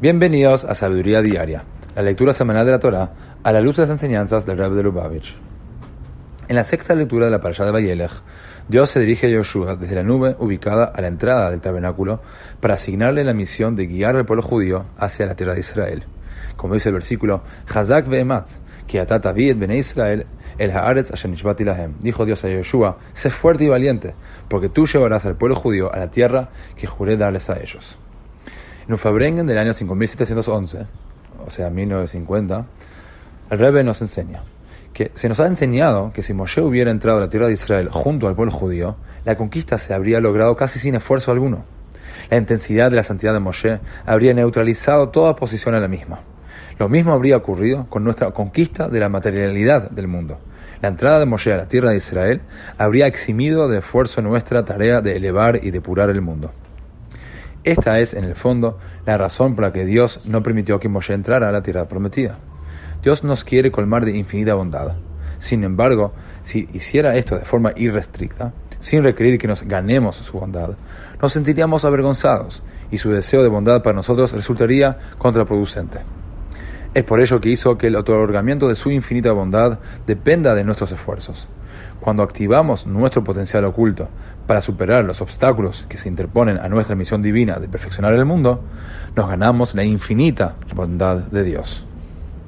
Bienvenidos a Sabiduría Diaria, la lectura semanal de la Torah a la luz de las enseñanzas del Rebbe de Lubavitch. En la sexta lectura de la parasha de Bayelech, Dios se dirige a Yoshua desde la nube ubicada a la entrada del tabernáculo para asignarle la misión de guiar al pueblo judío hacia la tierra de Israel. Como dice el versículo, Hazak ve'ematz, que atata bene Israel el haaretz. Dijo Dios a Yoshua, sé fuerte y valiente, porque tú llevarás al pueblo judío a la tierra que juré darles a ellos. En Ufabrengen del año 5711, o sea, 1950, el Rebbe nos enseña que se nos ha enseñado que si Moshe hubiera entrado a la tierra de Israel junto al pueblo judío, la conquista se habría logrado casi sin esfuerzo alguno. La intensidad de la santidad de Moshe habría neutralizado toda oposición a la misma. Lo mismo habría ocurrido con nuestra conquista de la materialidad del mundo. La entrada de Moshe a la tierra de Israel habría eximido de esfuerzo nuestra tarea de elevar y depurar el mundo. Esta es, en el fondo, la razón por la que Dios no permitió que Moshe entrara a la tierra prometida. Dios nos quiere colmar de infinita bondad. Sin embargo, si hiciera esto de forma irrestricta, sin requerir que nos ganemos su bondad, nos sentiríamos avergonzados y su deseo de bondad para nosotros resultaría contraproducente. Es por ello que hizo que el otorgamiento de su infinita bondad dependa de nuestros esfuerzos. Cuando activamos nuestro potencial oculto para superar los obstáculos que se interponen a nuestra misión divina de perfeccionar el mundo, nos ganamos la infinita bondad de Dios.